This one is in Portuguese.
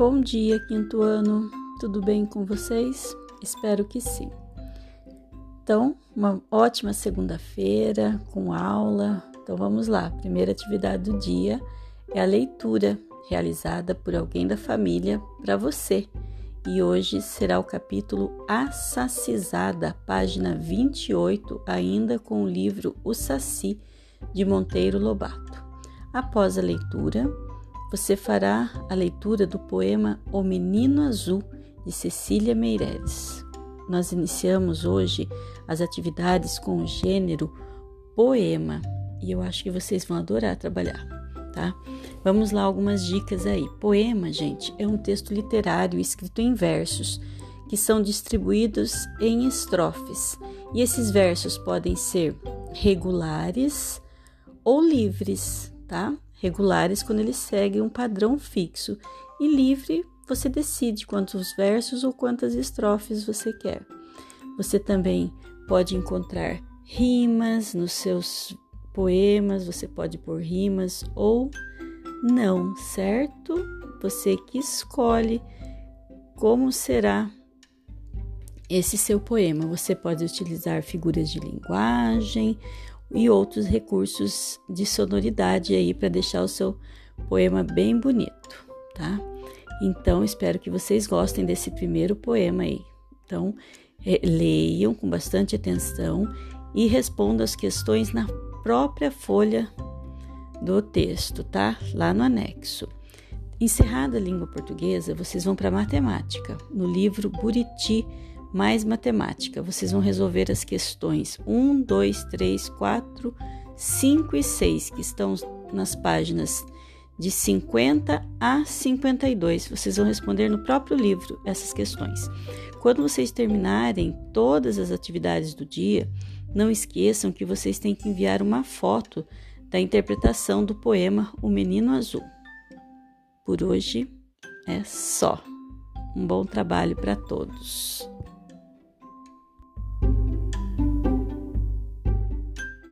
Bom dia, quinto ano. Tudo bem com vocês? Espero que sim. Então, uma ótima segunda-feira com aula. Então vamos lá. Primeira atividade do dia é a leitura realizada por alguém da família para você. E hoje será o capítulo Assacizada, página 28, ainda com o livro O Saci de Monteiro Lobato. Após a leitura, você fará a leitura do poema O Menino Azul, de Cecília Meireles. Nós iniciamos hoje as atividades com o gênero poema e eu acho que vocês vão adorar trabalhar, tá? Vamos lá, algumas dicas aí. Poema, gente, é um texto literário escrito em versos que são distribuídos em estrofes e esses versos podem ser regulares ou livres, tá? Regulares quando ele segue um padrão fixo e livre você decide quantos versos ou quantas estrofes você quer. Você também pode encontrar rimas nos seus poemas, você pode pôr rimas ou não, certo? Você que escolhe como será esse seu poema. Você pode utilizar figuras de linguagem e outros recursos de sonoridade aí para deixar o seu poema bem bonito, tá? Então, espero que vocês gostem desse primeiro poema aí. Então, é, leiam com bastante atenção e respondam as questões na própria folha do texto, tá? Lá no anexo. Encerrada a língua portuguesa, vocês vão para matemática, no livro Buriti mais matemática. Vocês vão resolver as questões 1, 2, 3, 4, 5 e 6, que estão nas páginas de 50 a 52. Vocês vão responder no próprio livro essas questões. Quando vocês terminarem todas as atividades do dia, não esqueçam que vocês têm que enviar uma foto da interpretação do poema O Menino Azul. Por hoje é só. Um bom trabalho para todos.